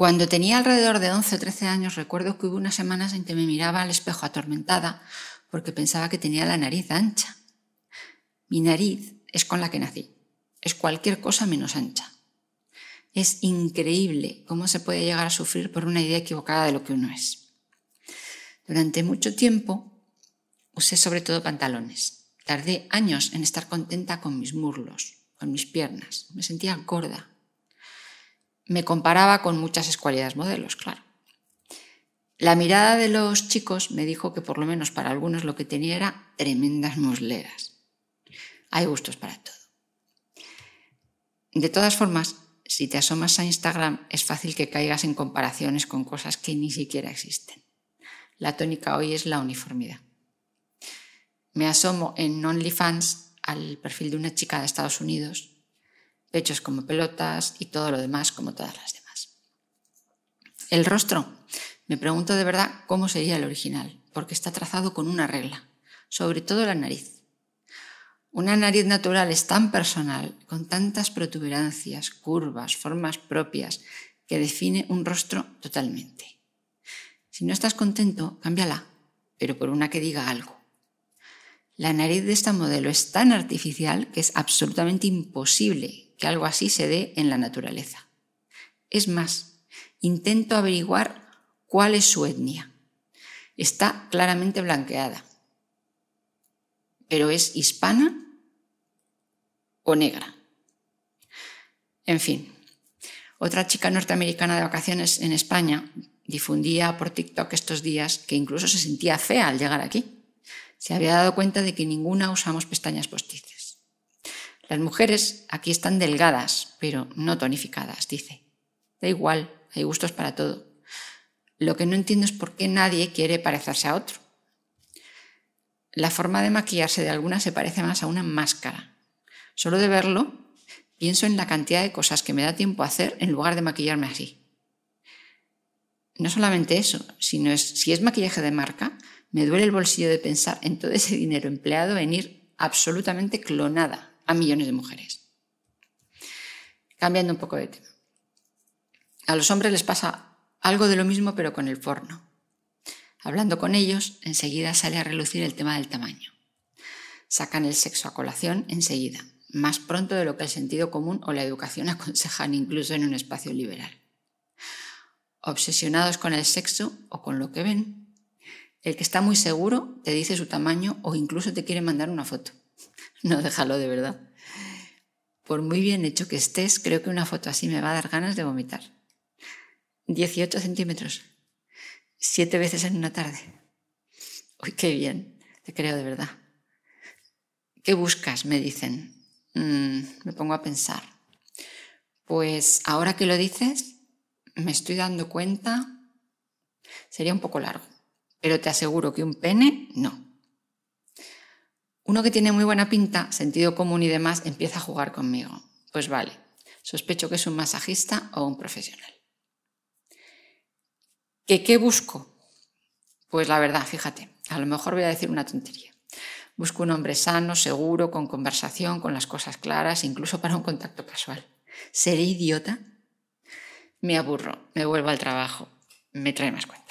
Cuando tenía alrededor de 11 o 13 años, recuerdo que hubo unas semanas en que me miraba al espejo atormentada porque pensaba que tenía la nariz ancha. Mi nariz es con la que nací, es cualquier cosa menos ancha. Es increíble cómo se puede llegar a sufrir por una idea equivocada de lo que uno es. Durante mucho tiempo usé sobre todo pantalones. Tardé años en estar contenta con mis muslos, con mis piernas. Me sentía gorda. Me comparaba con muchas escualidades modelos, claro. La mirada de los chicos me dijo que por lo menos para algunos lo que tenía era tremendas musleras. Hay gustos para todo. De todas formas, si te asomas a Instagram es fácil que caigas en comparaciones con cosas que ni siquiera existen. La tónica hoy es la uniformidad. Me asomo en OnlyFans al perfil de una chica de Estados Unidos, pechos como pelotas y todo lo demás como todas las demás. El rostro, me pregunto de verdad cómo sería el original, porque está trazado con una regla, sobre todo la nariz. Una nariz natural es tan personal, con tantas protuberancias, curvas, formas propias, que define un rostro totalmente. Si no estás contento, cámbiala, pero por una que diga algo. La nariz de esta modelo es tan artificial que es absolutamente imposible que algo así se dé en la naturaleza. Es más, intento averiguar cuál es su etnia. Está claramente blanqueada, pero es hispana o negra. En fin, otra chica norteamericana de vacaciones en España difundía por TikTok estos días que incluso se sentía fea al llegar aquí. Se había dado cuenta de que ninguna usamos pestañas postizas. Las mujeres aquí están delgadas, pero no tonificadas, dice. Da igual, hay gustos para todo. Lo que no entiendo es por qué nadie quiere parecerse a otro. La forma de maquillarse de algunas se parece más a una máscara. Solo de verlo, pienso en la cantidad de cosas que me da tiempo a hacer en lugar de maquillarme así. No solamente eso, sino si es maquillaje de marca, me duele el bolsillo de pensar en todo ese dinero empleado en ir absolutamente clonada a millones de mujeres. Cambiando un poco de tema. A los hombres les pasa algo de lo mismo pero con el porno. Hablando con ellos, enseguida sale a relucir el tema del tamaño. Sacan el sexo a colación enseguida, más pronto de lo que el sentido común o la educación aconsejan incluso en un espacio liberal. Obsesionados con el sexo o con lo que ven, el que está muy seguro te dice su tamaño o incluso te quiere mandar una foto. No déjalo de verdad. Por muy bien hecho que estés, creo que una foto así me va a dar ganas de vomitar. 18 centímetros siete veces en una tarde. Uy, qué bien, te creo de verdad. ¿Qué buscas? Me dicen. Mm, me pongo a pensar. Pues ahora que lo dices, me estoy dando cuenta, sería un poco largo, pero te aseguro que un pene, no. Uno que tiene muy buena pinta, sentido común y demás, empieza a jugar conmigo. Pues vale, sospecho que es un masajista o un profesional. ¿Qué, ¿Qué busco? Pues la verdad, fíjate, a lo mejor voy a decir una tontería. Busco un hombre sano, seguro, con conversación, con las cosas claras, incluso para un contacto casual. ¿Seré idiota? Me aburro, me vuelvo al trabajo, me trae más cuenta.